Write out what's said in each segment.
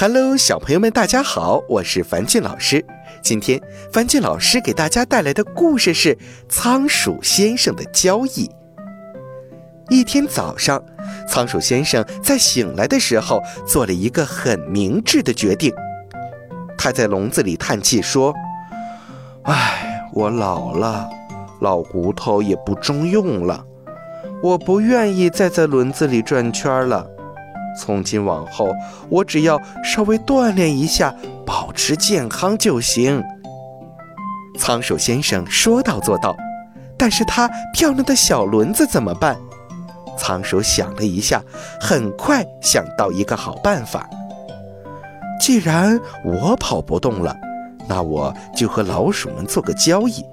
Hello，小朋友们，大家好，我是樊俊老师。今天樊俊老师给大家带来的故事是《仓鼠先生的交易》。一天早上，仓鼠先生在醒来的时候做了一个很明智的决定。他在笼子里叹气说：“唉，我老了，老骨头也不中用了，我不愿意再在轮子里转圈了。”从今往后，我只要稍微锻炼一下，保持健康就行。仓鼠先生说到做到，但是他漂亮的小轮子怎么办？仓鼠想了一下，很快想到一个好办法。既然我跑不动了，那我就和老鼠们做个交易，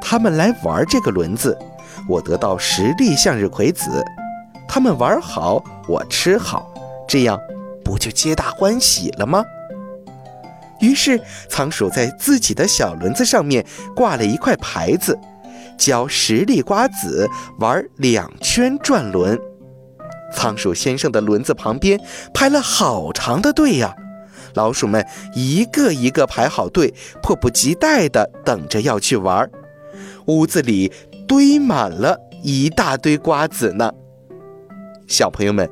他们来玩这个轮子，我得到十粒向日葵籽。他们玩好，我吃好，这样不就皆大欢喜了吗？于是仓鼠在自己的小轮子上面挂了一块牌子，交十粒瓜子玩两圈转轮。仓鼠先生的轮子旁边排了好长的队呀，老鼠们一个一个排好队，迫不及待地等着要去玩。屋子里堆满了一大堆瓜子呢。小朋友们，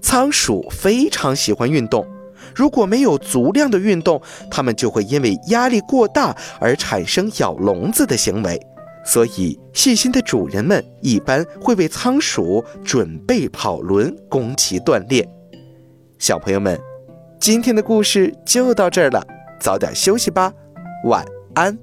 仓鼠非常喜欢运动。如果没有足量的运动，它们就会因为压力过大而产生咬笼子的行为。所以，细心的主人们一般会为仓鼠准备跑轮，供其锻炼。小朋友们，今天的故事就到这儿了，早点休息吧，晚安。